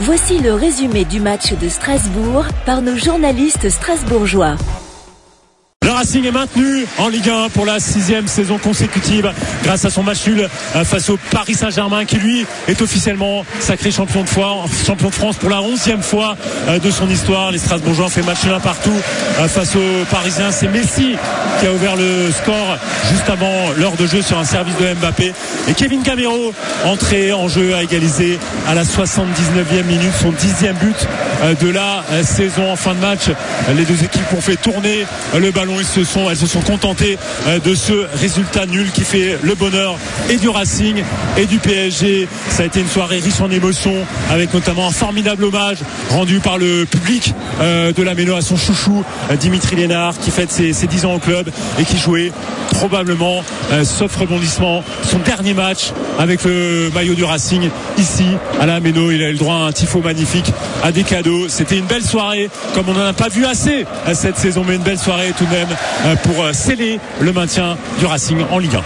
Voici le résumé du match de Strasbourg par nos journalistes strasbourgeois. Le Racing est maintenu en Ligue 1 pour la sixième saison consécutive grâce à son match nul euh, face au Paris Saint-Germain qui lui est officiellement sacré champion de, champion de France pour la onzième fois euh, de son histoire. Les Strasbourgeois ont fait match nul partout euh, face aux Parisiens. C'est Messi qui a ouvert le score juste avant l'heure de jeu sur un service de Mbappé. Et Kevin Gamero, entré en jeu, a égalisé à la 79e minute son dixième but de la saison en fin de match. Les deux équipes ont fait tourner le ballon elles se sont contentées euh, de ce résultat nul qui fait le bonheur et du Racing et du PSG. Ça a été une soirée riche en émotions avec notamment un formidable hommage rendu par le public euh, de la Méno à son chouchou euh, Dimitri Lénard qui fête ses, ses 10 ans au club et qui jouait probablement, sauf rebondissement, son dernier match avec le maillot du Racing ici à la Méno. Il a eu le droit à un tifo magnifique, à des cadeaux. C'était une belle soirée, comme on n'en a pas vu assez cette saison, mais une belle soirée tout de même pour sceller le maintien du Racing en Ligue 1.